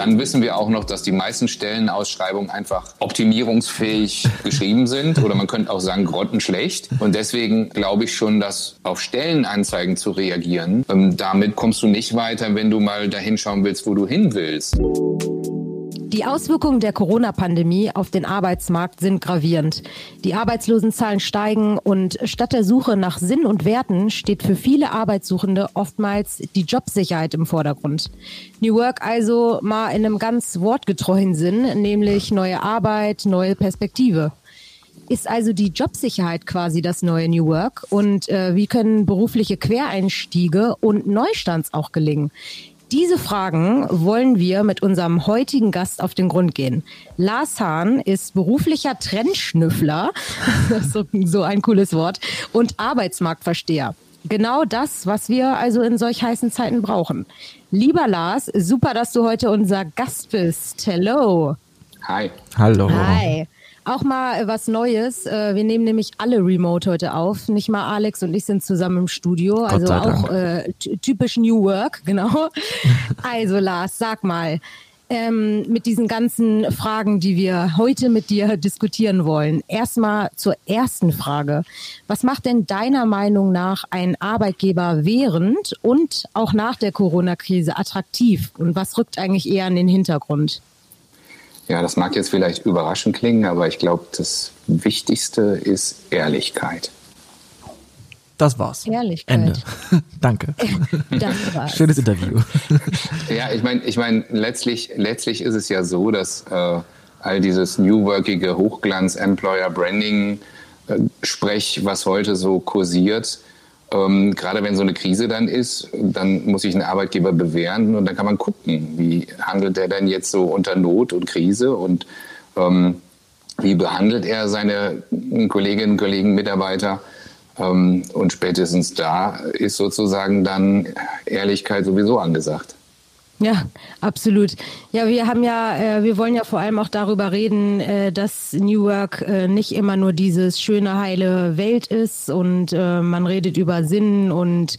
dann wissen wir auch noch, dass die meisten Stellenausschreibungen einfach optimierungsfähig geschrieben sind oder man könnte auch sagen grottenschlecht. Und deswegen glaube ich schon, dass auf Stellenanzeigen zu reagieren, ähm, damit kommst du nicht weiter, wenn du mal dahin schauen willst, wo du hin willst. Die Auswirkungen der Corona-Pandemie auf den Arbeitsmarkt sind gravierend. Die Arbeitslosenzahlen steigen und statt der Suche nach Sinn und Werten steht für viele Arbeitssuchende oftmals die Jobsicherheit im Vordergrund. New Work also mal in einem ganz wortgetreuen Sinn, nämlich neue Arbeit, neue Perspektive. Ist also die Jobsicherheit quasi das neue New Work? Und äh, wie können berufliche Quereinstiege und Neustands auch gelingen? Diese Fragen wollen wir mit unserem heutigen Gast auf den Grund gehen. Lars Hahn ist beruflicher Trendschnüffler, so, so ein cooles Wort, und Arbeitsmarktversteher. Genau das, was wir also in solch heißen Zeiten brauchen. Lieber Lars, super, dass du heute unser Gast bist. Hello. Hi. Hallo. Hi. Auch mal was Neues. Äh, wir nehmen nämlich alle Remote heute auf. Nicht mal Alex und ich sind zusammen im Studio. Gott Also auch äh, ty- typisch New Work, genau. Also Lars, sag mal, ähm, mit diesen ganzen Fragen, die wir heute mit dir diskutieren wollen. Erstmal zur ersten Frage. Was macht denn deiner Meinung nach ein Arbeitgeber während und auch nach der Corona-Krise attraktiv? Und was rückt eigentlich eher in den Hintergrund? Ja, das mag jetzt vielleicht überraschend klingen, aber ich glaube, das Wichtigste ist Ehrlichkeit. Das war's. Ehrlichkeit. Ende. Danke. Das war's. Schönes Interview. Ja, ich meine, ich mein, letztlich, letztlich ist es ja so, dass äh, all dieses New Workige Hochglanz, Employer Branding, äh, Sprech, was heute so kursiert, ähm, gerade wenn so eine Krise dann ist, dann muss sich ein Arbeitgeber bewähren und dann kann man gucken, wie handelt er denn jetzt so unter Not und Krise und ähm, wie behandelt er seine Kolleginnen, Kollegen, Mitarbeiter. Ähm, und spätestens da ist sozusagen dann Ehrlichkeit sowieso angesagt. Ja, absolut. Ja, wir haben ja, äh, wir wollen ja vor allem auch darüber reden, äh, dass New Work äh, nicht immer nur dieses schöne, heile Welt ist und äh, man redet über Sinn und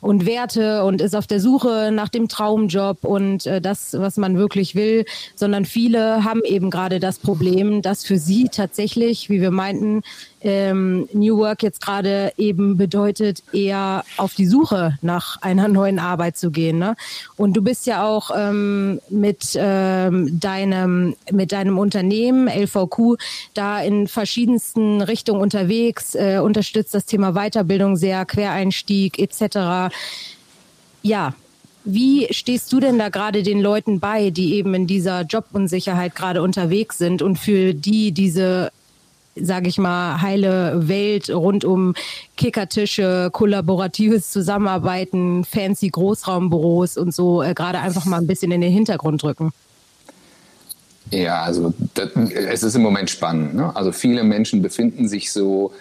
und Werte und ist auf der Suche nach dem Traumjob und äh, das, was man wirklich will, sondern viele haben eben gerade das Problem, dass für sie tatsächlich, wie wir meinten, ähm, New Work jetzt gerade eben bedeutet, eher auf die Suche nach einer neuen Arbeit zu gehen. Ne? Und du bist ja auch ähm, mit ähm, deinem mit deinem Unternehmen LVQ da in verschiedensten Richtungen unterwegs, äh, unterstützt das Thema Weiterbildung sehr, Quereinstieg etc. Ja, wie stehst du denn da gerade den Leuten bei, die eben in dieser Jobunsicherheit gerade unterwegs sind und für die diese sage ich mal, heile Welt rund um Kickertische, kollaboratives Zusammenarbeiten, fancy Großraumbüros und so äh, gerade einfach mal ein bisschen in den Hintergrund drücken. Ja, also das, es ist im Moment spannend. Ne? Also viele Menschen befinden sich so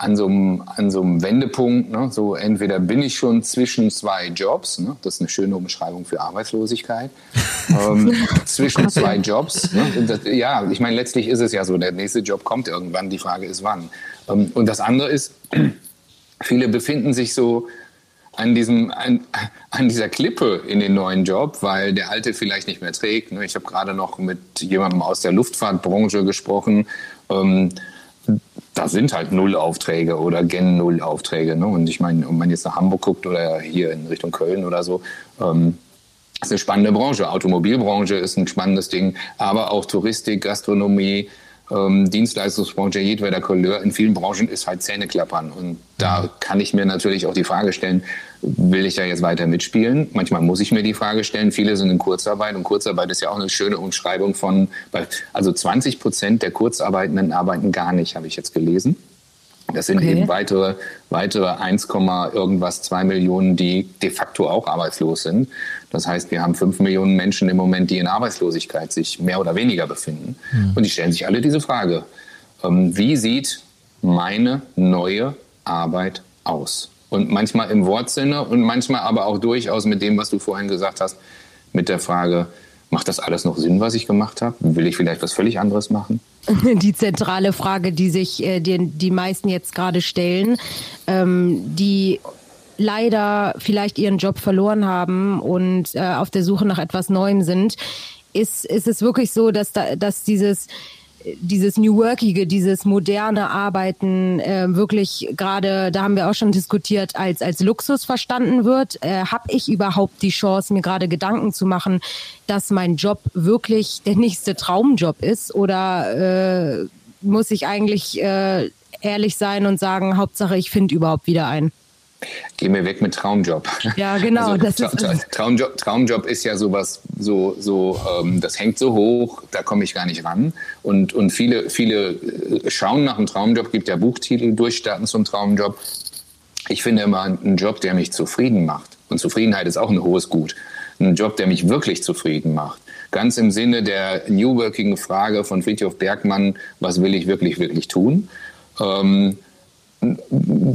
an so einem, an so einem Wendepunkt. Ne? So entweder bin ich schon zwischen zwei Jobs, ne? das ist eine schöne Umschreibung für Arbeitslosigkeit, ähm, zwischen zwei Jobs. Ne? Das, ja, ich meine, letztlich ist es ja so, der nächste Job kommt irgendwann, die Frage ist wann. Ähm, und das andere ist, viele befinden sich so an, diesem, an, an dieser Klippe in den neuen Job, weil der alte vielleicht nicht mehr trägt. ne? Ich habe gerade noch mit jemandem aus der Luftfahrtbranche gesprochen. Ähm, da sind halt null Aufträge oder gen null Aufträge. Ne? Und ich meine, wenn man jetzt nach Hamburg guckt oder hier in Richtung Köln oder so, ähm, ist eine spannende Branche. Automobilbranche ist ein spannendes Ding, aber auch Touristik, Gastronomie, ähm, Dienstleistungsbranche jedweder Couleur. In vielen Branchen ist halt Zähneklappern. Und da kann ich mir natürlich auch die Frage stellen, will ich da jetzt weiter mitspielen? Manchmal muss ich mir die Frage stellen. Viele sind in Kurzarbeit und Kurzarbeit ist ja auch eine schöne Umschreibung von, also 20 Prozent der Kurzarbeitenden arbeiten gar nicht, habe ich jetzt gelesen. Das sind Okay. eben weitere, weitere 1, irgendwas, 2 Millionen, die de facto auch arbeitslos sind. Das heißt, wir haben 5 Millionen Menschen im Moment, die in Arbeitslosigkeit sich mehr oder weniger befinden. Und die stellen sich alle diese Frage, ähm, wie sieht meine neue Arbeit aus? Und manchmal im Wortsinne und manchmal aber auch durchaus mit dem, was du vorhin gesagt hast, mit der Frage, macht das alles noch Sinn, was ich gemacht habe? Will ich vielleicht was völlig anderes machen? Die zentrale Frage, die sich äh, die, die meisten jetzt gerade stellen, ähm, die leider vielleicht ihren Job verloren haben und äh, auf der Suche nach etwas Neuem sind, ist, ist es wirklich so, dass, da, dass dieses dieses New Workige, dieses moderne Arbeiten äh, wirklich gerade, da haben wir auch schon diskutiert, als, als Luxus verstanden wird. Äh, Habe ich überhaupt die Chance, mir gerade Gedanken zu machen, dass mein Job wirklich der nächste Traumjob ist? Oder äh, muss ich eigentlich äh, ehrlich sein und sagen, Hauptsache ich finde überhaupt wieder einen? Geh mir weg mit Traumjob. Ja, genau. Also, das ist Traumjob, Traumjob ist ja sowas, so, so, ähm, das hängt so hoch, da komme ich gar nicht ran. Und, und viele, viele äh, schauen nach einem Traumjob, gibt ja Buchtitel, Durchstarten zum Traumjob. Ich finde immer einen Job, der mich zufrieden macht. Und Zufriedenheit ist auch ein hohes Gut. Ein Job, der mich wirklich zufrieden macht. Ganz im Sinne der New Working Frage von Friedhof Bergmann, was will ich wirklich, wirklich tun? Ähm,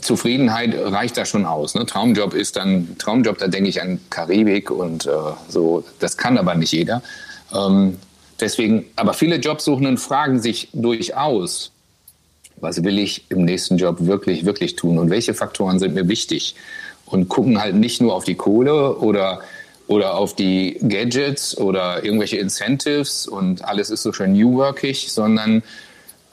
Zufriedenheit reicht da schon aus. Ne? Traumjob ist dann, Traumjob, da denke ich an Karibik und äh, so, das kann aber nicht jeder. Ähm, deswegen, aber viele Jobsuchenden fragen sich durchaus, was will ich im nächsten Job wirklich, wirklich tun und welche Faktoren sind mir wichtig und gucken halt nicht nur auf die Kohle oder oder auf die Gadgets oder irgendwelche Incentives und alles ist so schön new workig, sondern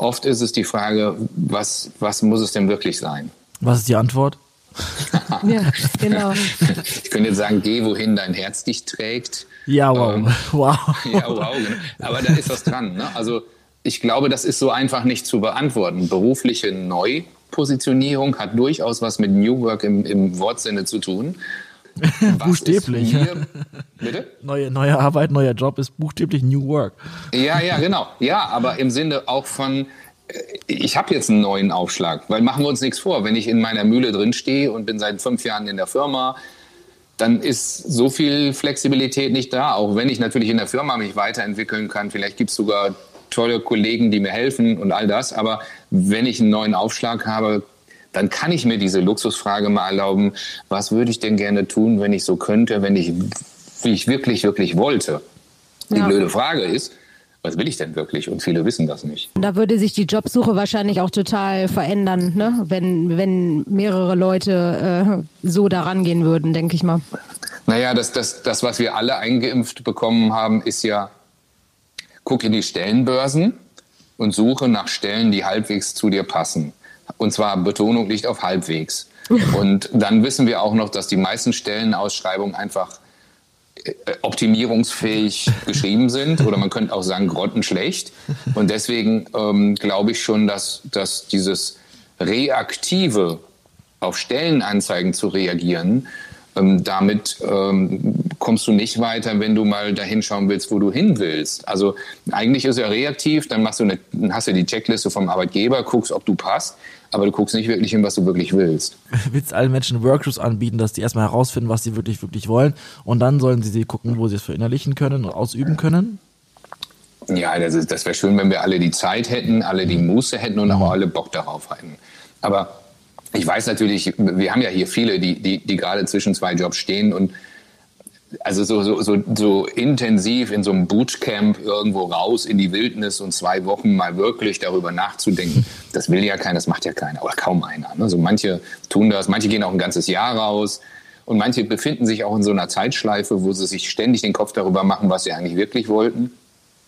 Oft ist es die Frage, was, was muss es denn wirklich sein? Was ist die Antwort? ja, genau. Ich könnte jetzt sagen, geh, wohin dein Herz dich trägt. Ja, wow. Ähm, wow. Ja, wow. Genau. Aber da ist was dran. Ne? Also ich glaube, das ist so einfach nicht zu beantworten. Berufliche Neupositionierung hat durchaus was mit New Work im, im Wortsinne zu tun. buchstäblich. bitte? Neue, neue Arbeit, neuer Job ist buchstäblich New Work. Ja, ja, genau. Ja, aber im Sinne auch von, äh, ich habe jetzt einen neuen Aufschlag, weil machen wir uns nichts vor. Wenn ich in meiner Mühle drin stehe und bin seit fünf Jahren in der Firma, dann ist so viel Flexibilität nicht da. Auch wenn ich natürlich in der Firma mich weiterentwickeln kann, vielleicht gibt es sogar tolle Kollegen, die mir helfen und all das. Aber wenn ich einen neuen Aufschlag habe, dann kann ich mir diese Luxusfrage mal erlauben, was würde ich denn gerne tun, wenn ich so könnte, wenn ich, wie ich wirklich, wirklich wollte. Die ja. blöde Frage ist, was will ich denn wirklich? Und viele wissen das nicht. Da würde sich die Jobsuche wahrscheinlich auch total verändern, ne? wenn, wenn mehrere Leute äh, so daran gehen würden, denke ich mal. Naja, das, das, das, was wir alle eingeimpft bekommen haben, ist ja, guck in die Stellenbörsen und suche nach Stellen, die halbwegs zu dir passen. Und zwar Betonung liegt auf halbwegs. Und dann wissen wir auch noch, dass die meisten Stellenausschreibungen einfach äh, optimierungsfähig geschrieben sind oder man könnte auch sagen grottenschlecht. Und deswegen ähm, glaube ich schon, dass, dass dieses reaktive auf Stellenanzeigen zu reagieren ähm, damit ähm, kommst du nicht weiter, wenn du mal dahin schauen willst, wo du hin willst. Also eigentlich ist er reaktiv, dann machst du eine, hast du die Checkliste vom Arbeitgeber, guckst, ob du passt, aber du guckst nicht wirklich hin, was du wirklich willst. Willst allen Menschen Workshops anbieten, dass die erstmal herausfinden, was sie wirklich, wirklich wollen und dann sollen sie sie gucken, wo sie es verinnerlichen können und ausüben können? Ja, das, das wäre schön, wenn wir alle die Zeit hätten, alle die Muße hätten und auch alle Bock darauf hätten. Aber ich weiß natürlich, wir haben ja hier viele, die, die, die gerade zwischen zwei Jobs stehen und also so, so, so, so intensiv in so einem Bootcamp irgendwo raus in die Wildnis und zwei Wochen mal wirklich darüber nachzudenken, das will ja keiner, das macht ja keiner oder kaum einer. Ne? Also manche tun das, manche gehen auch ein ganzes Jahr raus und manche befinden sich auch in so einer Zeitschleife, wo sie sich ständig den Kopf darüber machen, was sie eigentlich wirklich wollten.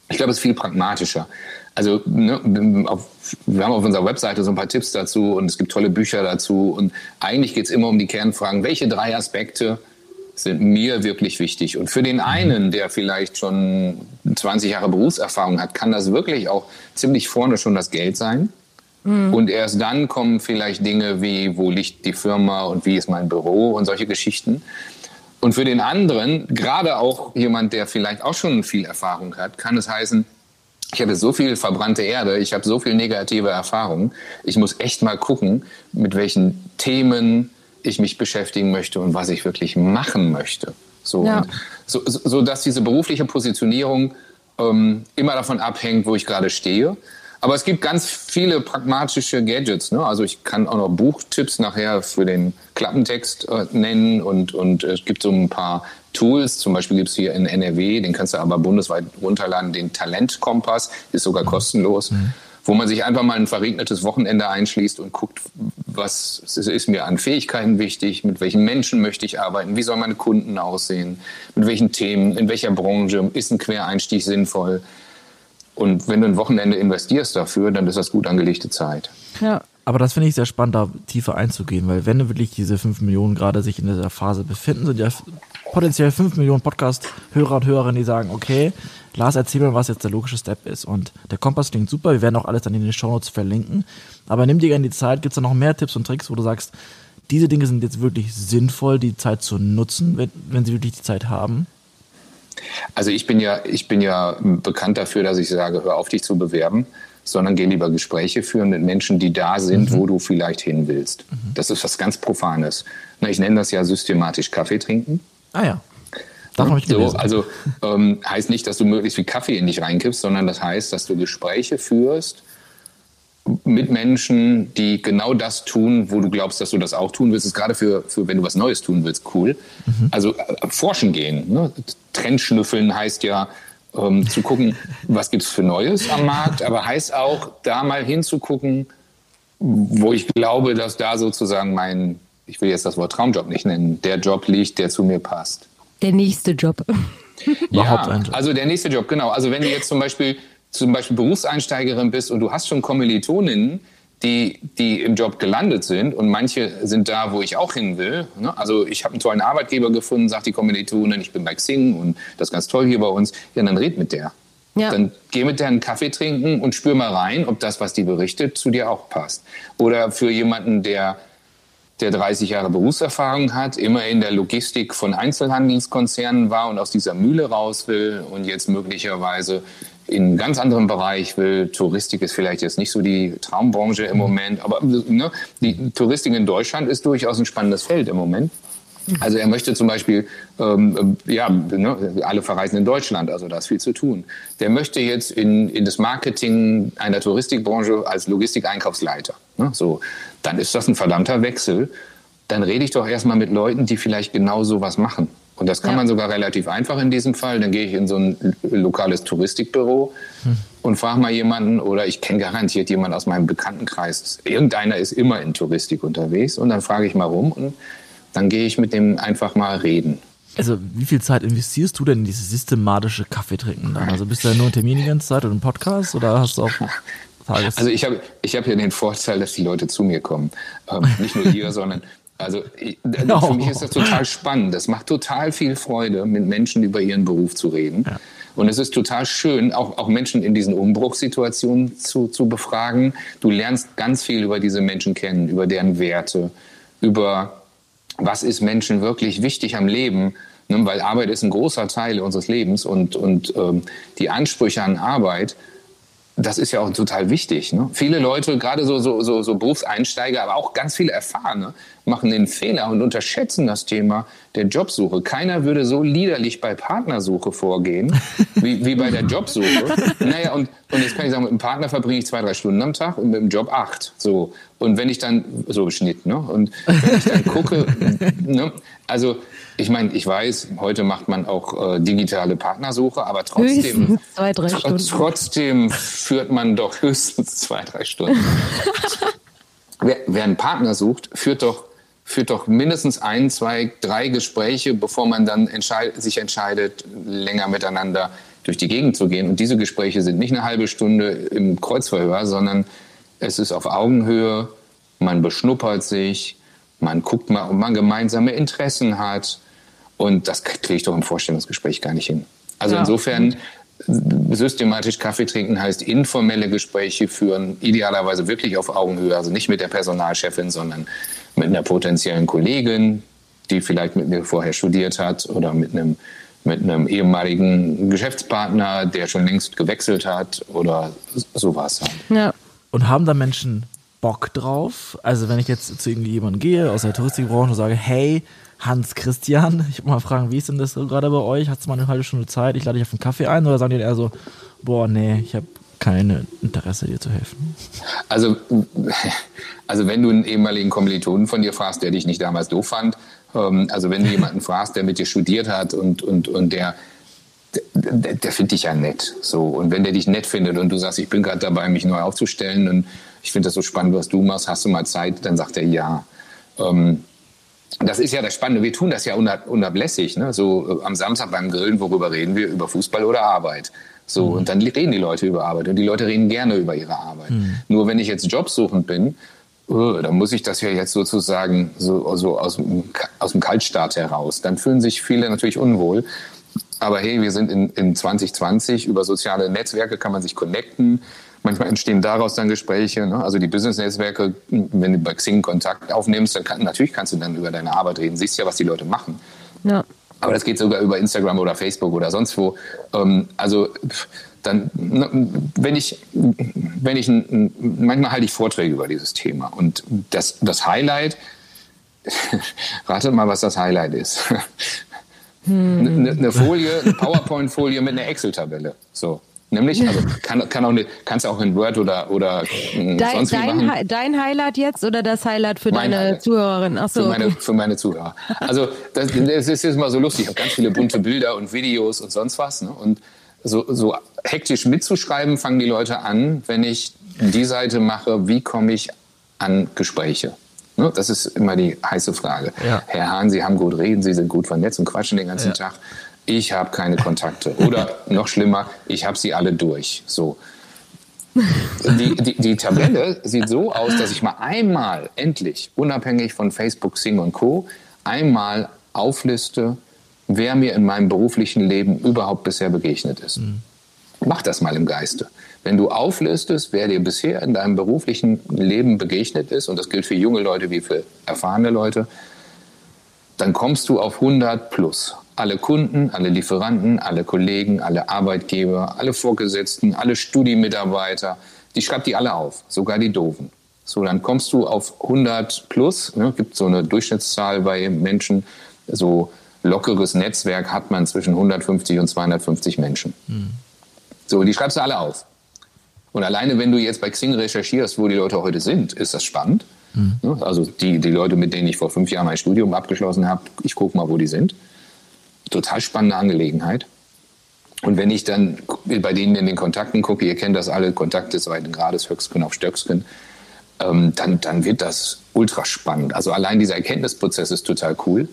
Ich glaube, es ist viel pragmatischer. Also ne, auf, wir haben auf unserer Webseite so ein paar Tipps dazu und es gibt tolle Bücher dazu. Und eigentlich geht es immer um die Kernfragen, welche drei Aspekte sind mir wirklich wichtig. Und für den einen, der vielleicht schon 20 Jahre Berufserfahrung hat, kann das wirklich auch ziemlich vorne schon das Geld sein. Mhm. Und erst dann kommen vielleicht Dinge wie, wo liegt die Firma und wie ist mein Büro und solche Geschichten. Und für den anderen, gerade auch jemand, der vielleicht auch schon viel Erfahrung hat, kann es heißen, ich habe so viel verbrannte Erde, ich habe so viel negative Erfahrungen. Ich muss echt mal gucken, mit welchen Themen ich mich beschäftigen möchte und was ich wirklich machen möchte. So, ja. so, so, dass diese berufliche Positionierung ähm, immer davon abhängt, wo ich gerade stehe. Aber es gibt ganz viele pragmatische Gadgets. Ne? Also ich kann auch noch Buchtipps nachher für den Klappentext äh, nennen und, und es gibt so ein paar Tools. Zum Beispiel gibt es hier in NRW, den kannst du aber bundesweit runterladen, den Talentkompass, ist sogar kostenlos. Mhm. wo man sich einfach mal ein verregnetes Wochenende einschließt und guckt, was ist mir an Fähigkeiten wichtig, mit welchen Menschen möchte ich arbeiten, wie sollen meine Kunden aussehen, mit welchen Themen, in welcher Branche ist ein Quereinstieg sinnvoll. Und wenn du ein Wochenende investierst dafür, dann ist das gut angelegte Zeit. Ja. Aber das finde ich sehr spannend, da tiefer einzugehen, weil wenn wirklich diese 5 Millionen gerade sich in dieser Phase befinden, sind ja potenziell 5 Millionen Podcast-Hörer und Hörerinnen, die sagen, okay, Lars, erzähl mir, was jetzt der logische Step ist. Und der Kompass klingt super, wir werden auch alles dann in den Shownotes verlinken. Aber nimm dir gerne die Zeit, gibt es da noch mehr Tipps und Tricks, wo du sagst, diese Dinge sind jetzt wirklich sinnvoll, die Zeit zu nutzen, wenn, wenn sie wirklich die Zeit haben? Also ich bin ja, ich bin ja bekannt dafür, dass ich sage, hör auf, dich zu bewerben, sondern geh lieber Gespräche führen mit Menschen, die da sind, mhm. wo du vielleicht hin willst. Mhm. Das ist was ganz Profanes. Ich nenne das ja systematisch Kaffee trinken. Ah ja. Darf ich so, also ähm, heißt nicht, dass du möglichst viel Kaffee in dich reinkippst, sondern das heißt, dass du Gespräche führst mit Menschen, die genau das tun, wo du glaubst, dass du das auch tun willst. Das ist gerade für, für wenn du was Neues tun willst, cool. Mhm. Also äh, forschen gehen. Ne? Trendschnüffeln heißt ja, ähm, zu gucken, was gibt's für Neues am Markt, aber heißt auch, da mal hinzugucken, wo ich glaube, dass da sozusagen mein, ich will jetzt das Wort Traumjob nicht nennen, der Job liegt, der zu mir passt. Der nächste Job. ja, also der nächste Job, genau. Also wenn du jetzt zum Beispiel zum Beispiel Berufseinsteigerin bist und du hast schon Kommilitoninnen, die, die im Job gelandet sind und manche sind da, wo ich auch hin will. Ne? Also ich habe einen tollen Arbeitgeber gefunden, sagt die Kommilitonin, ich bin bei Xing und das ist ganz toll hier bei uns. Ja, dann red mit der. Ja. Dann geh mit der einen Kaffee trinken und spür mal rein, ob das, was die berichtet, zu dir auch passt. Oder für jemanden, der der 30 Jahre Berufserfahrung hat, immer in der Logistik von Einzelhandelskonzernen war und aus dieser Mühle raus will und jetzt möglicherweise in ganz anderen Bereich will. Touristik ist vielleicht jetzt nicht so die Traumbranche im Moment, aber ne, die Touristik in Deutschland ist durchaus ein spannendes Feld im Moment. Also er möchte zum Beispiel, ähm, ja, ne, alle verreisen in Deutschland, also da ist viel zu tun. Der möchte jetzt in, in das Marketing einer Touristikbranche als Logistikeinkaufsleiter. Ne, so, dann ist das ein verdammter Wechsel. Dann rede ich doch erstmal mit Leuten, die vielleicht genau so was machen. Und das kann ja. man sogar relativ einfach in diesem Fall. Dann gehe ich in so ein lokales Touristikbüro hm. und frage mal jemanden, oder ich kenne garantiert jemanden aus meinem Bekanntenkreis. Irgendeiner ist immer in Touristik unterwegs. Und dann frage ich mal rum und dann gehe ich mit dem einfach mal reden. Also wie viel Zeit investierst du denn in dieses systematische Kaffeetrinken dann? Also bist du ja nur in Termin die ganze Zeit oder im Podcast oder hast du auch Tages? Also ich habe ich hab ja den Vorteil, dass die Leute zu mir kommen. Ähm, nicht nur hier, sondern also ich, no. für mich ist das total spannend. Das macht total viel Freude, mit Menschen über ihren Beruf zu reden. Ja. Und es ist total schön, auch, auch Menschen in diesen Umbruchssituationen zu, zu befragen. Du lernst ganz viel über diese Menschen kennen, über deren Werte, über was ist Menschen wirklich wichtig am Leben. Ne? Weil Arbeit ist ein großer Teil unseres Lebens und, und ähm, die Ansprüche an Arbeit das ist ja auch total wichtig. Ne? Viele Leute, gerade so, so, so, so Berufseinsteiger, aber auch ganz viele Erfahrene, machen den Fehler und unterschätzen das Thema der Jobsuche. Keiner würde so liederlich bei Partnersuche vorgehen, wie, wie bei der Jobsuche. Naja, und, und jetzt kann ich sagen, mit einem Partner verbringe ich zwei, drei Stunden am Tag und mit dem Job acht. So. Und wenn ich dann, so Schnitt, ne? Und wenn ich dann gucke, ne? Also, ich meine, ich weiß, heute macht man auch äh, digitale Partnersuche, aber trotzdem, zwei, drei Stunden. trotzdem führt man doch höchstens zwei, drei Stunden. wer, wer einen Partner sucht, führt doch, führt doch mindestens ein, zwei, drei Gespräche, bevor man dann entscheid, sich entscheidet, länger miteinander durch die Gegend zu gehen. Und diese Gespräche sind nicht eine halbe Stunde im Kreuzverhör, sondern es ist auf Augenhöhe, man beschnuppert sich, man guckt mal, ob man gemeinsame Interessen hat und das kriege ich doch im Vorstellungsgespräch gar nicht hin. Also ja. insofern systematisch Kaffee trinken heißt informelle Gespräche führen, idealerweise wirklich auf Augenhöhe, also nicht mit der Personalchefin, sondern mit einer potenziellen Kollegin, die vielleicht mit mir vorher studiert hat oder mit einem mit einem ehemaligen Geschäftspartner, der schon längst gewechselt hat oder sowas. Halt. Ja. Und haben da Menschen Bock drauf? Also wenn ich jetzt zu irgendjemandem gehe aus der Touristikbranche und sage, hey, Hans Christian. Ich will mal fragen, wie ist denn das gerade bei euch? Hat es mal eine halbe Stunde Zeit? Ich lade dich auf einen Kaffee ein oder sagen die eher so, boah, nee, ich habe kein Interesse, dir zu helfen? Also, also wenn du einen ehemaligen Kommilitonen von dir fragst, der dich nicht damals doof fand, ähm, also wenn du jemanden fragst, der mit dir studiert hat und, und, und der der, der findet dich ja nett. So. Und wenn der dich nett findet und du sagst, ich bin gerade dabei, mich neu aufzustellen und ich finde das so spannend, was du machst, hast du mal Zeit, dann sagt er ja. Ähm, das ist ja das Spannende. Wir tun das ja unablässig. Ne? So äh, am Samstag beim Grillen, worüber reden wir? Über Fußball oder Arbeit. So, mhm. und dann reden die Leute über Arbeit und die Leute reden gerne über ihre Arbeit. Mhm. Nur wenn ich jetzt jobsuchend bin, oh, dann muss ich das ja jetzt sozusagen so, so aus, aus dem Kaltstart heraus. Dann fühlen sich viele natürlich unwohl. Aber hey, wir sind in, in 2020, über soziale Netzwerke kann man sich connecten. Manchmal entstehen daraus dann Gespräche. Ne? Also die Business-Netzwerke, wenn du bei Xing Kontakt aufnimmst, dann kann, natürlich kannst du dann über deine Arbeit reden. Siehst ja, was die Leute machen. Ja. Aber das geht sogar über Instagram oder Facebook oder sonst wo. Ähm, also dann, ne, wenn ich, wenn ich, manchmal halte ich Vorträge über dieses Thema und das, das Highlight, rate mal, was das Highlight ist. Hm. Eine, eine Folie, eine PowerPoint-Folie mit einer Excel-Tabelle. So. Nämlich, also kann, kann auch eine, kannst du auch in Word oder, oder dein, sonst wie dein, machen. dein Highlight jetzt oder das Highlight für mein deine Highlight. Zuhörerin? Ach so, für, meine, für meine Zuhörer. Also das, das ist jetzt mal so lustig. Ich habe ganz viele bunte Bilder und Videos und sonst was. Ne? Und so, so hektisch mitzuschreiben fangen die Leute an, wenn ich die Seite mache, wie komme ich an Gespräche? Ne? Das ist immer die heiße Frage. Ja. Herr Hahn, Sie haben gut reden, Sie sind gut vernetzt und quatschen den ganzen ja. Tag ich habe keine Kontakte. Oder noch schlimmer, ich habe sie alle durch. So. Die, die, die, Tabelle sieht so aus, dass ich mal einmal endlich, unabhängig von Facebook, Sing und Co., einmal aufliste, wer mir in meinem beruflichen Leben überhaupt bisher begegnet ist. Mhm. Mach das mal im Geiste. Wenn du auflistest, wer dir bisher in deinem beruflichen Leben begegnet ist, und das gilt für junge Leute wie für erfahrene Leute, dann kommst du auf 100 plus alle Kunden, alle Lieferanten, alle Kollegen, alle Arbeitgeber, alle Vorgesetzten, alle Studiemitarbeiter, die schreibt die alle auf, sogar die Doofen. So, dann kommst du auf 100 plus, ne, gibt so eine Durchschnittszahl bei Menschen, so lockeres Netzwerk hat man zwischen 150 und 250 Menschen. Mhm. So, die schreibst du alle auf. Und alleine, wenn du jetzt bei Xing recherchierst, wo die Leute heute sind, ist das spannend. Mhm. Also die, die Leute, mit denen ich vor fünf Jahren mein Studium abgeschlossen habe, ich gucke mal, wo die sind total spannende Angelegenheit. Und wenn ich dann bei denen in den Kontakten gucke, ihr kennt das alle, Kontakte zweiten Grades, Höchstgen auf Stöcksken, ähm, dann, dann wird das ultra spannend. Also allein dieser Erkenntnisprozess ist total cool.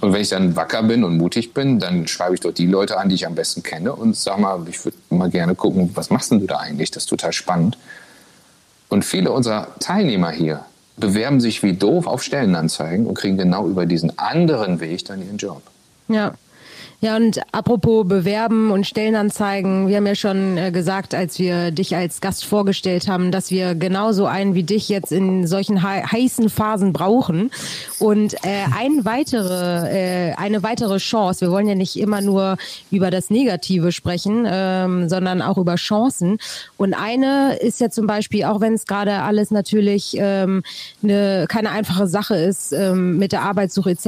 Und wenn ich dann wacker bin und mutig bin, dann schreibe ich dort die Leute an, die ich am besten kenne und sage mal, ich würde mal gerne gucken, was machst denn du da eigentlich? Das ist total spannend. Und viele unserer Teilnehmer hier bewerben sich wie doof auf Stellenanzeigen und kriegen genau über diesen anderen Weg dann ihren Job. Ja. Ja, und apropos Bewerben und Stellenanzeigen, wir haben ja schon äh, gesagt, als wir dich als Gast vorgestellt haben, dass wir genauso einen wie dich jetzt in solchen heißen Phasen brauchen. Und äh, ein weitere, äh, eine weitere Chance, wir wollen ja nicht immer nur über das Negative sprechen, ähm, sondern auch über Chancen. Und eine ist ja zum Beispiel, auch wenn es gerade alles natürlich ähm, eine, keine einfache Sache ist ähm, mit der Arbeitssuche etc.,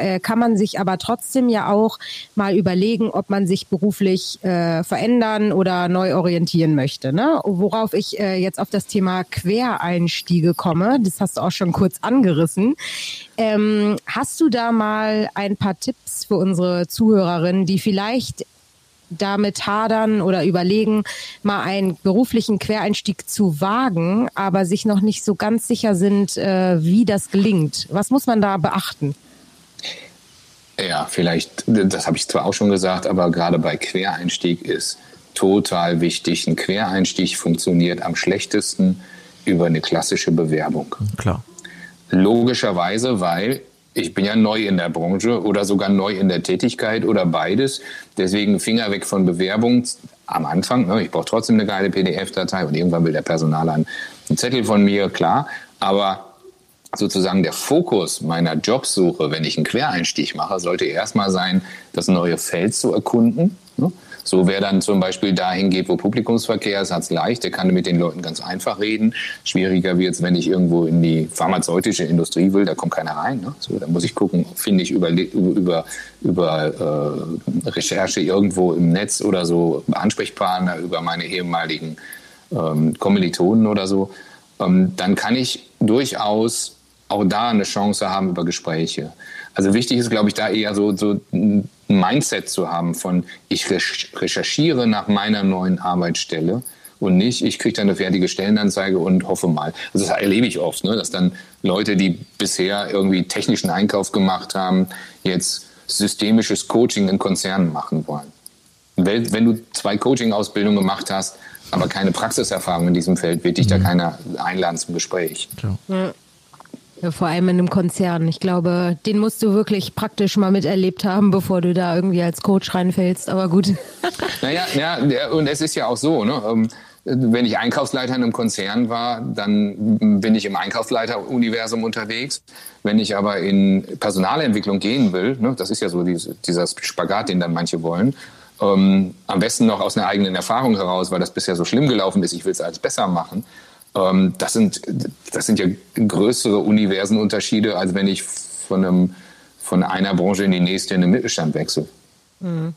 äh, kann man sich aber trotzdem ja auch mal überlegen, ob man sich beruflich äh, verändern oder neu orientieren möchte. Ne? Worauf ich äh, jetzt auf das Thema Quereinstiege komme, das hast du auch schon kurz angerissen. Ähm, hast du da mal ein paar Tipps für unsere Zuhörerinnen, die vielleicht damit hadern oder überlegen, mal einen beruflichen Quereinstieg zu wagen, aber sich noch nicht so ganz sicher sind, äh, wie das gelingt. Was muss man da beachten? Ja, vielleicht, das habe ich zwar auch schon gesagt, aber gerade bei Quereinstieg ist total wichtig. Ein Quereinstieg funktioniert am schlechtesten über eine klassische Bewerbung. Klar. Logischerweise, weil ich bin ja neu in der Branche oder sogar neu in der Tätigkeit oder beides. Deswegen Finger weg von Bewerbung am Anfang. Ne? Ich brauche trotzdem eine geile PDF-Datei und irgendwann will der Personaler einen Zettel von mir, klar. Aber sozusagen der Fokus meiner Jobsuche, wenn ich einen Quereinstieg mache, sollte erstmal sein, das neue Feld zu erkunden. Ne? So wer dann zum Beispiel dahin geht, wo Publikumsverkehr ist, hat es leicht, der kann mit den Leuten ganz einfach reden. Schwieriger wird es, wenn ich irgendwo in die pharmazeutische Industrie will, da kommt keiner rein. Ne? So, da muss ich gucken, finde ich über, über, über äh, Recherche irgendwo im Netz oder so Ansprechpartner, über meine ehemaligen ähm, Kommilitonen oder so. Ähm, dann kann ich durchaus auch da eine Chance haben über Gespräche. Also wichtig ist, glaube ich, da eher so, so ein Mindset zu haben von, ich recherchiere nach meiner neuen Arbeitsstelle und nicht, ich kriege dann eine fertige Stellenanzeige und hoffe mal. Also das erlebe ich oft, ne? dass dann Leute, die bisher irgendwie technischen Einkauf gemacht haben, jetzt systemisches Coaching in Konzernen machen wollen. Wenn du zwei Coaching-Ausbildungen gemacht hast, aber keine Praxiserfahrung in diesem Feld, wird dich mhm. da keiner einladen zum Gespräch. Ja. Ja, vor allem in einem Konzern. Ich glaube, den musst du wirklich praktisch mal miterlebt haben, bevor du da irgendwie als Coach reinfällst. Aber gut. Naja, ja, und es ist ja auch so, ne? Ähm, wenn ich Einkaufsleiter in einem Konzern war, dann bin ich im Einkaufsleiter-Universum unterwegs. Wenn ich aber in Personalentwicklung gehen will, ne, das ist ja so dieser Spagat, den dann manche wollen, ähm, am besten noch aus einer eigenen Erfahrung heraus, weil das bisher so schlimm gelaufen ist, ich will es alles besser machen. Ähm, das, sind, das sind ja größere Universenunterschiede, als wenn ich von, einem, von einer Branche in die nächste in den Mittelstand wechsle. Mhm.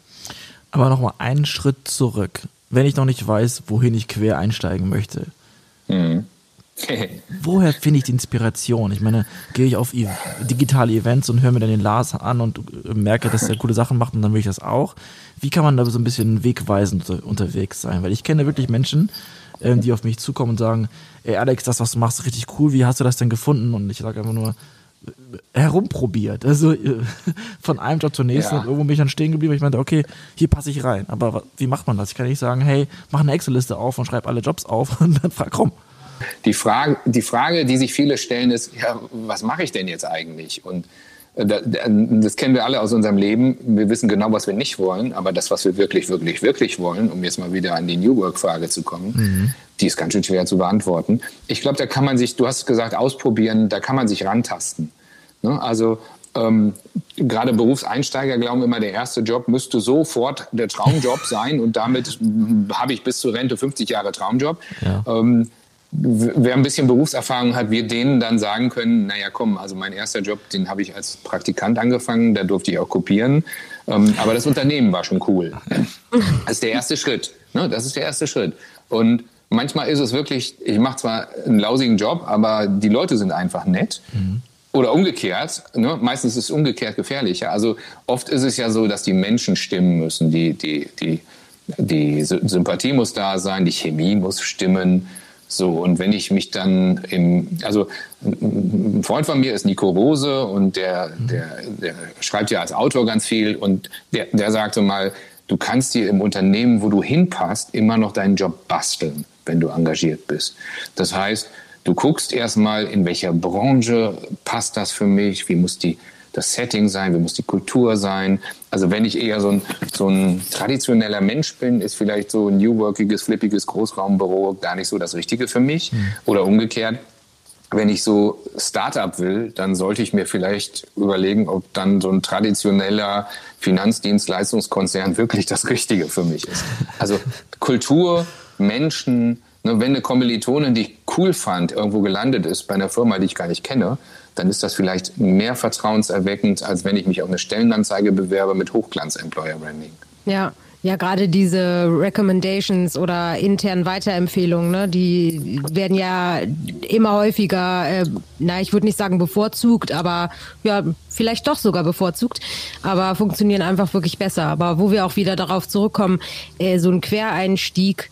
Aber nochmal einen Schritt zurück wenn ich noch nicht weiß, wohin ich quer einsteigen möchte. Mhm. Woher finde ich die Inspiration? Ich meine, gehe ich auf digitale Events und höre mir dann den Lars an und äh, merke, dass er coole Sachen macht und dann will ich das auch. Wie kann man da so ein bisschen wegweisend unterwegs sein? Weil ich kenne wirklich Menschen, ähm, die auf mich zukommen und sagen, ey Alex, das, was du machst, ist richtig cool. Wie hast du das denn gefunden? Und ich sage einfach nur, herumprobiert. Also äh, von einem Job zum nächsten ja. und irgendwo bin ich dann stehen geblieben. Ich meinte, okay, hier passe ich rein. Aber wie macht man das? Ich kann nicht sagen, hey, mach eine Excel-Liste auf und schreib alle Jobs auf und dann frag, komm. Die Frage, die Frage, die sich viele stellen, ist, ja, was mache ich denn jetzt eigentlich? Und äh, das kennen wir alle aus unserem Leben. Wir wissen genau, was wir nicht wollen, aber das, was wir wirklich, wirklich, wirklich wollen, um jetzt mal wieder an die New Work-Frage zu kommen, mhm. die ist ganz schön schwer zu beantworten. Ich glaube, da kann man sich, du hast gesagt, ausprobieren, da kann man sich rantasten. Ne? Also ähm, gerade Berufseinsteiger glauben immer, der erste Job müsste sofort der Traumjob sein und damit habe ich bis zur Rente 50 Jahre Traumjob. Ja. Ähm, wer ein bisschen Berufserfahrung hat, wir denen dann sagen können, naja komm, also mein erster Job, den habe ich als Praktikant angefangen, da durfte ich auch kopieren. Ähm, aber das Unternehmen war schon cool. Das ist der erste Schritt. Ne? Das ist der erste Schritt. Und manchmal ist es wirklich, ich mache zwar einen lausigen Job, aber die Leute sind einfach nett. Mhm. Oder umgekehrt, ne? meistens ist es umgekehrt gefährlicher. Also oft ist es ja so, dass die Menschen stimmen müssen. Die, die, die, die Sympathie muss da sein, die Chemie muss stimmen. So, und wenn ich mich dann im, also ein Freund von mir ist Nico Rose und der, der, der schreibt ja als Autor ganz viel und der, der sagte mal, du kannst dir im Unternehmen, wo du hinpasst, immer noch deinen Job basteln, wenn du engagiert bist. Das heißt, Du guckst erstmal, in welcher Branche passt das für mich, wie muss die, das Setting sein, wie muss die Kultur sein. Also wenn ich eher so ein, so ein traditioneller Mensch bin, ist vielleicht so ein New Workiges, flippiges Großraumbüro gar nicht so das Richtige für mich. Mhm. Oder umgekehrt, wenn ich so Startup will, dann sollte ich mir vielleicht überlegen, ob dann so ein traditioneller Finanzdienstleistungskonzern wirklich das Richtige für mich ist. Also Kultur, Menschen, Ne, wenn eine Kommilitonin, die ich cool fand, irgendwo gelandet ist bei einer Firma, die ich gar nicht kenne, dann ist das vielleicht mehr vertrauenserweckend, als wenn ich mich auf eine Stellenanzeige bewerbe mit Hochglanz-Employer-Branding. Ja, ja, gerade diese Recommendations oder internen Weiterempfehlungen, ne, die werden ja immer häufiger, äh, na, ich würde nicht sagen bevorzugt, aber ja, vielleicht doch sogar bevorzugt, aber funktionieren einfach wirklich besser. Aber wo wir auch wieder darauf zurückkommen, äh, so ein Quereinstieg,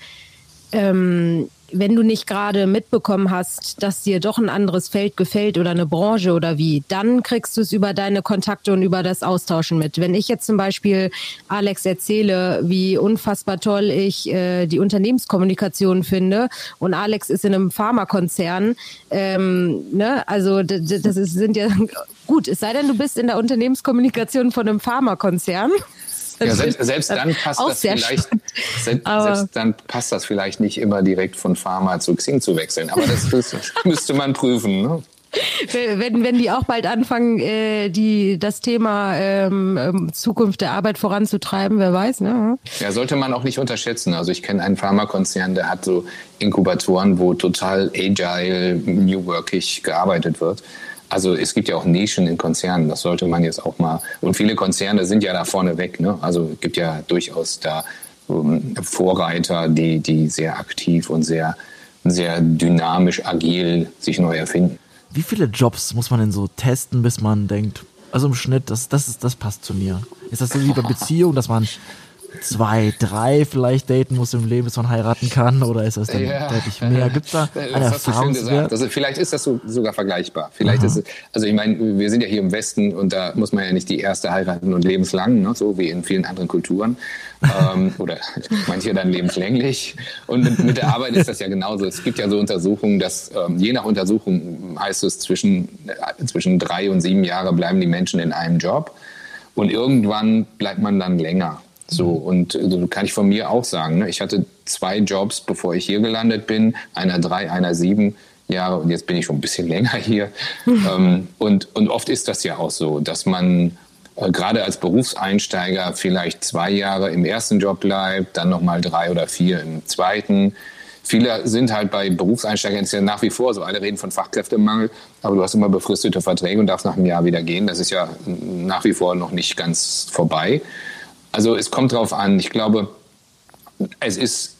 ähm, wenn du nicht gerade mitbekommen hast, dass dir doch ein anderes Feld gefällt oder eine Branche oder wie, dann kriegst du es über deine Kontakte und über das Austauschen mit. Wenn ich jetzt zum Beispiel Alex erzähle, wie unfassbar toll ich äh, die Unternehmenskommunikation finde und Alex ist in einem Pharmakonzern, ähm, ne, also das ist, sind ja gut, es sei denn, du bist in der Unternehmenskommunikation von einem Pharmakonzern. Ja, selbst, selbst dann passt das vielleicht, selbst, selbst, dann passt das vielleicht nicht immer direkt von Pharma zu Xing zu wechseln. Aber das, das müsste man prüfen. Ne? Wenn, wenn die auch bald anfangen, äh, die, das Thema ähm, ähm, Zukunft der Arbeit voranzutreiben, wer weiß. Ne? Ja, sollte man auch nicht unterschätzen. Also ich kenne einen Pharmakonzern, der hat so Inkubatoren, wo total agile, new workig gearbeitet wird. Also es gibt ja auch Nischen in Konzernen, das sollte man jetzt auch mal. Und viele Konzerne sind ja da vorne weg. Ne? Also es gibt ja durchaus da um, Vorreiter, die, die sehr aktiv und sehr, sehr dynamisch, agil sich neu erfinden. Wie viele Jobs muss man denn so testen, bis man denkt, Also im Schnitt, das, das, ist, das passt zu mir. Ist das so wie bei Beziehung, dass man zwei, drei vielleicht daten muss im Leben, bis man heiraten kann? Oder ist das dann ja. deutlich mehr? Gibt es da einen Erfahrungswert? Also vielleicht ist das so, sogar vergleichbar. Vielleicht Aha. ist es, also ich meine, wir sind ja hier im Westen und da muss man ja nicht die erste heiraten und lebenslang, ne? so wie in vielen anderen Kulturen. ähm, oder manche dann lebenslänglich. Und mit, mit, der Arbeit ist das ja genauso. Es gibt ja so Untersuchungen, dass ähm, je nach Untersuchung heißt es, zwischen, äh, zwischen drei und sieben Jahre bleiben die Menschen in einem Job. Und irgendwann bleibt man dann länger. So, und äh, kann ich von mir auch sagen, ne? ich hatte zwei Jobs, bevor ich hier gelandet bin, einer drei, einer sieben Jahre und jetzt bin ich schon ein bisschen länger hier. ähm, und, und oft ist das ja auch so, dass man äh, gerade als Berufseinsteiger vielleicht zwei Jahre im ersten Job bleibt, dann nochmal drei oder vier im zweiten. Viele sind halt bei Berufseinsteigern ist ja nach wie vor so. Alle reden von Fachkräftemangel, aber du hast immer befristete Verträge und darfst nach einem Jahr wieder gehen. Das ist ja nach wie vor noch nicht ganz vorbei. Also es kommt drauf an. Ich glaube, es ist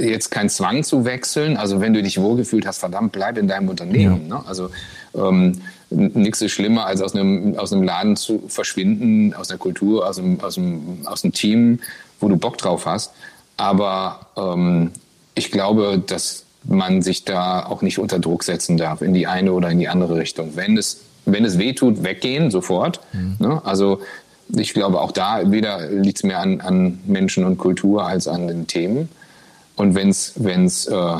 jetzt kein Zwang zu wechseln. Also wenn du dich wohlgefühlt hast, verdammt, bleib in deinem Unternehmen. Ja. Ne? Also ähm, nichts ist schlimmer, als aus einem, aus einem Laden zu verschwinden, aus der Kultur, aus einem, aus, einem, aus einem Team, wo du Bock drauf hast. Aber ähm, ich glaube, dass man sich da auch nicht unter Druck setzen darf in die eine oder in die andere Richtung. Wenn es wenn es weh tut, weggehen sofort. Mhm. Ne? Also ich glaube, auch da wieder liegt es mehr an, an Menschen und Kultur als an den Themen. Und wenn es wenn's, äh,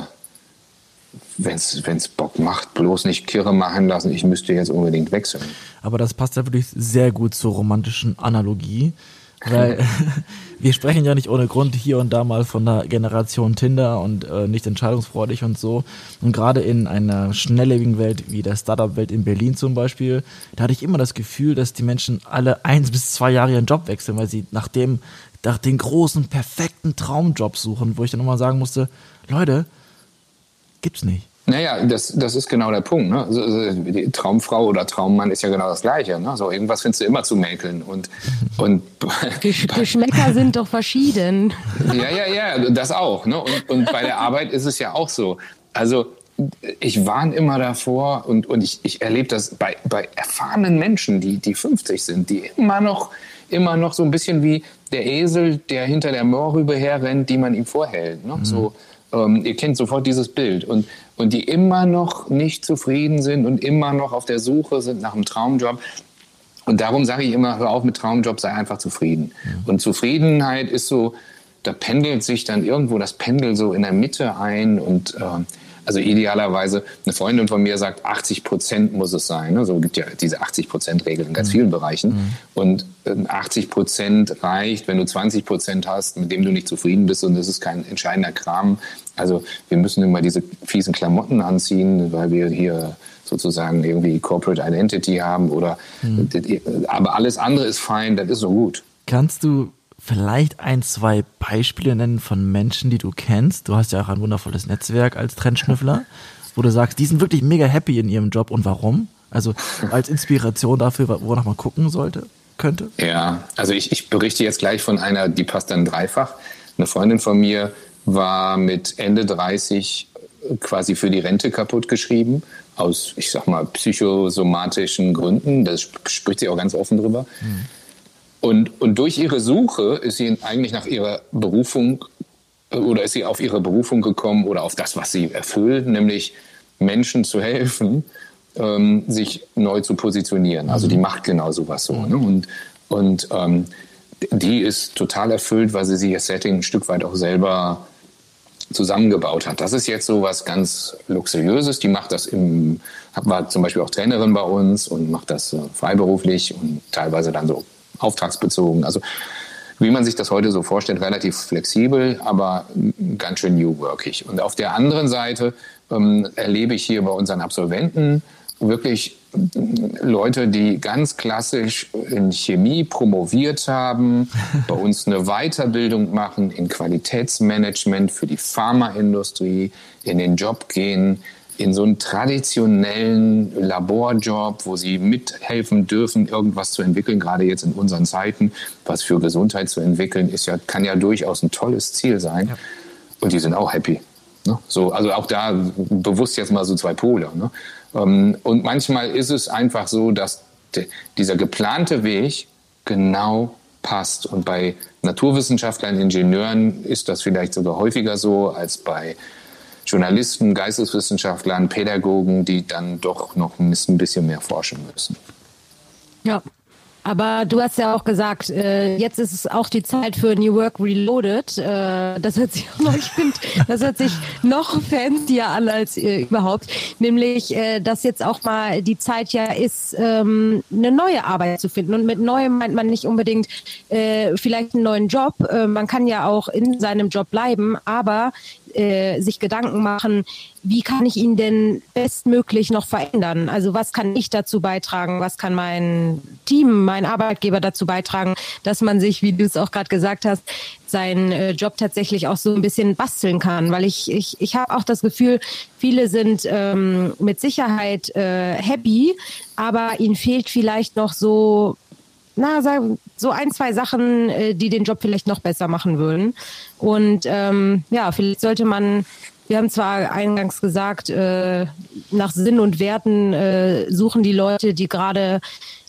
wenn's, wenn's Bock macht, bloß nicht Kirre machen lassen, ich müsste jetzt unbedingt wechseln. Aber das passt ja wirklich sehr gut zur romantischen Analogie. Weil wir sprechen ja nicht ohne Grund hier und da mal von der Generation Tinder und äh, nicht entscheidungsfreudig und so. Und gerade in einer schnelllebigen Welt wie der Startup-Welt in Berlin zum Beispiel, da hatte ich immer das Gefühl, dass die Menschen alle eins bis zwei Jahre ihren Job wechseln, weil sie nach dem, nach den großen, perfekten Traumjob suchen, wo ich dann immer sagen musste, Leute, gibt's nicht. Naja, das, das ist genau der Punkt. Ne? Also, die Traumfrau oder Traummann ist ja genau das Gleiche. Ne? So, irgendwas findest du immer zu mäkeln. Und, und Geschmäcker sind doch verschieden. Ja, ja, ja, das auch. Ne? Und, und bei der Arbeit ist es ja auch so. Also ich warne immer davor und, und ich, ich erlebe das bei, bei erfahrenen Menschen, die, die 50 sind, die immer noch, immer noch so ein bisschen wie der Esel, der hinter der Moorrübe herrennt, die man ihm vorhält. Ne? Mhm. So, ähm, ihr kennt sofort dieses Bild. Und, und die immer noch nicht zufrieden sind und immer noch auf der Suche sind nach einem Traumjob. Und darum sage ich immer, hör auf mit Traumjob, sei einfach zufrieden. Ja. Und Zufriedenheit ist so, da pendelt sich dann irgendwo das Pendel so in der Mitte ein und äh, also idealerweise, eine Freundin von mir sagt, 80 Prozent muss es sein. Ne? So gibt ja diese 80 Prozent Regel in ganz mhm. vielen Bereichen. Mhm. Und 80 ähm, Prozent reicht, wenn du 20 Prozent hast, mit dem du nicht zufrieden bist und das ist kein entscheidender Kram. Also wir müssen immer diese fiesen Klamotten anziehen, weil wir hier sozusagen irgendwie Corporate Identity haben oder, mhm. aber alles andere ist fein, das ist so gut. Kannst du vielleicht ein, zwei Beispiele nennen von Menschen, die du kennst? Du hast ja auch ein wundervolles Netzwerk als Trendschnüffler, wo du sagst, die sind wirklich mega happy in ihrem Job und warum? Also als Inspiration dafür, worauf man gucken sollte, könnte? Ja, also ich, ich berichte jetzt gleich von einer, die passt dann dreifach. Eine Freundin von mir war mit Ende 30 quasi für die Rente kaputt geschrieben, aus, ich sag mal, psychosomatischen Gründen. Das spricht sie auch ganz offen drüber. Mhm. Und, und durch ihre Suche ist sie eigentlich nach ihrer Berufung oder ist sie auf ihre Berufung gekommen oder auf das, was sie erfüllt, nämlich Menschen zu helfen, ähm, sich neu zu positionieren. Also die mhm. macht genau sowas so. Ne? Und, und ähm, die ist total erfüllt, weil sie sich das Setting ein Stück weit auch selber zusammengebaut hat. Das ist jetzt so was ganz Luxuriöses. Die macht das im, war zum Beispiel auch Trainerin bei uns und macht das äh, freiberuflich und teilweise dann so auftragsbezogen. Also wie man sich das heute so vorstellt, relativ flexibel, aber ganz schön new workig. Und auf der anderen Seite ähm, erlebe ich hier bei unseren Absolventen wirklich Leute, die ganz klassisch in Chemie promoviert haben, bei uns eine Weiterbildung machen in Qualitätsmanagement für die Pharmaindustrie, in den Job gehen, in so einen traditionellen Laborjob, wo sie mithelfen dürfen, irgendwas zu entwickeln, gerade jetzt in unseren Zeiten, was für Gesundheit zu entwickeln, ist ja, kann ja durchaus ein tolles Ziel sein. Ja. Und die sind auch happy. Ne? So, also auch da bewusst jetzt mal so zwei Pole. Ne? Ähm, und manchmal ist es einfach so, dass dieser geplante Weg genau passt. Und bei Naturwissenschaftlern, Ingenieuren ist das vielleicht sogar häufiger so als bei Journalisten, Geisteswissenschaftlern, Pädagogen, die dann doch noch ein bisschen mehr forschen müssen. Ja, aber du hast ja auch gesagt, äh, jetzt ist es auch die Zeit für New Work Reloaded. Äh, das hört sich noch, ich finde, das hört sich noch fancier an als äh, überhaupt. Nämlich, äh, dass jetzt auch mal die Zeit ja ist, ähm, eine neue Arbeit zu finden. Und mit neuem meint man nicht unbedingt äh, vielleicht einen neuen Job. Äh, man kann ja auch in seinem Job bleiben, aber äh, sich Gedanken machen, wie kann ich ihn denn bestmöglich noch verändern? Also was kann ich dazu beitragen? Was kann mein Team, mein Arbeitgeber dazu beitragen, dass man sich, wie du es auch gerade gesagt hast, seinen äh, Job tatsächlich auch so ein bisschen basteln kann? Weil ich, ich, ich habe auch das Gefühl, viele sind ähm, mit Sicherheit äh, happy, aber ihnen fehlt vielleicht noch so na, so ein, zwei Sachen, äh, die den Job vielleicht noch besser machen würden. Und ähm, ja, vielleicht sollte man, wir haben zwar eingangs gesagt, äh, nach Sinn und Werten äh, suchen die Leute, die gerade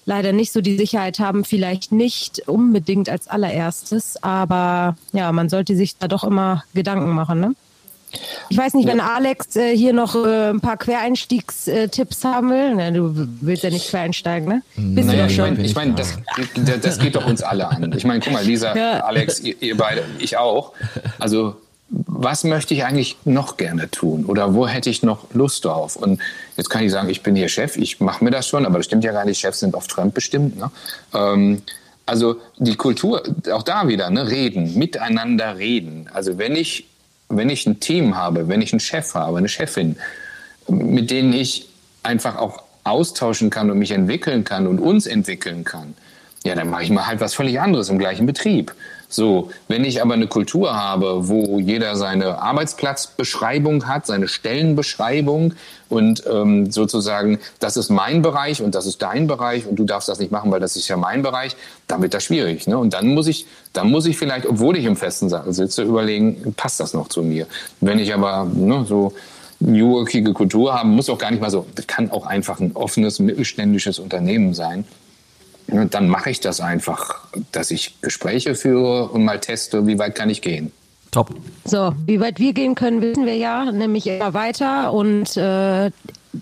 leider nicht so die Sicherheit haben, vielleicht nicht unbedingt als allererstes, aber ja, man sollte sich da doch immer Gedanken machen, ne? Ich weiß nicht, wenn Alex äh, hier noch äh, ein paar Quereinstiegstipps haben will. Ne, du willst ja nicht quereinsteigen, ne? Bist naja, ich meine, ich mein, das, das geht doch uns alle an. Ich meine, guck mal, Lisa, ja. Alex, ihr, ihr beide, ich auch. Also was möchte ich eigentlich noch gerne tun oder wo hätte ich noch Lust drauf? Und jetzt kann ich sagen, ich bin hier Chef, ich mache mir das schon, aber das stimmt ja gar nicht. Chefs sind oft fremdbestimmt. Ne? Ähm, also die Kultur, auch da wieder, ne? reden, miteinander reden. Also wenn ich wenn ich ein Team habe, wenn ich einen Chef habe, eine Chefin, mit denen ich einfach auch austauschen kann und mich entwickeln kann und uns entwickeln kann, ja, dann mache ich mal halt was völlig anderes im gleichen Betrieb. So, wenn ich aber eine Kultur habe, wo jeder seine Arbeitsplatzbeschreibung hat, seine Stellenbeschreibung und ähm, sozusagen, das ist mein Bereich und das ist dein Bereich und du darfst das nicht machen, weil das ist ja mein Bereich, dann wird das schwierig. Ne? Und dann muss ich, dann muss ich vielleicht, obwohl ich im festen Sattel sitze, überlegen, passt das noch zu mir? Wenn ich aber ne, so New Workige Kultur habe, muss auch gar nicht mal so, das kann auch einfach ein offenes mittelständisches Unternehmen sein dann mache ich das einfach, dass ich Gespräche führe und mal teste, wie weit kann ich gehen. Top. So, wie weit wir gehen können, wissen wir ja, nämlich immer weiter. Und äh,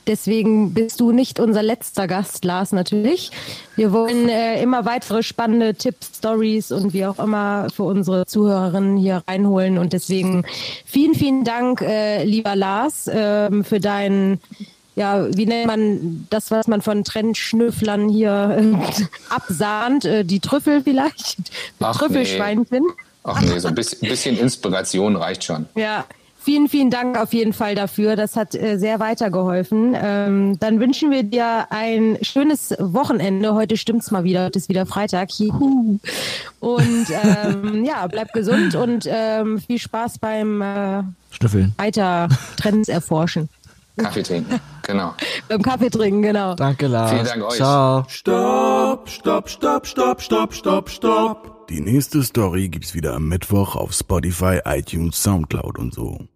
deswegen bist du nicht unser letzter Gast, Lars, natürlich. Wir wollen äh, immer weitere spannende Tipps, Stories und wie auch immer für unsere Zuhörerinnen hier reinholen. Und deswegen vielen, vielen Dank, äh, lieber Lars, äh, für deinen ja, wie nennt man das, was man von Trendschnüfflern hier äh, absahnt? Äh, die Trüffel vielleicht? Ach, Trüffelschweinchen? Nee. Ach nee, so ein bisschen, bisschen Inspiration reicht schon. Ja, Vielen, vielen Dank auf jeden Fall dafür. Das hat äh, sehr weitergeholfen. Ähm, dann wünschen wir dir ein schönes Wochenende. Heute stimmt's mal wieder. Heute ist wieder Freitag. Juhu. Und ähm, ja, bleib gesund und ähm, viel Spaß beim äh, Schnüffeln. Weiter Trends erforschen. Kaffee trinken, genau. Beim Kaffee trinken, genau. Danke, Lars. Vielen Dank euch. Ciao. Stopp, stopp, stopp, stopp, stopp, stopp, stopp. Die nächste Story gibt's wieder am Mittwoch auf Spotify, iTunes, Soundcloud und so.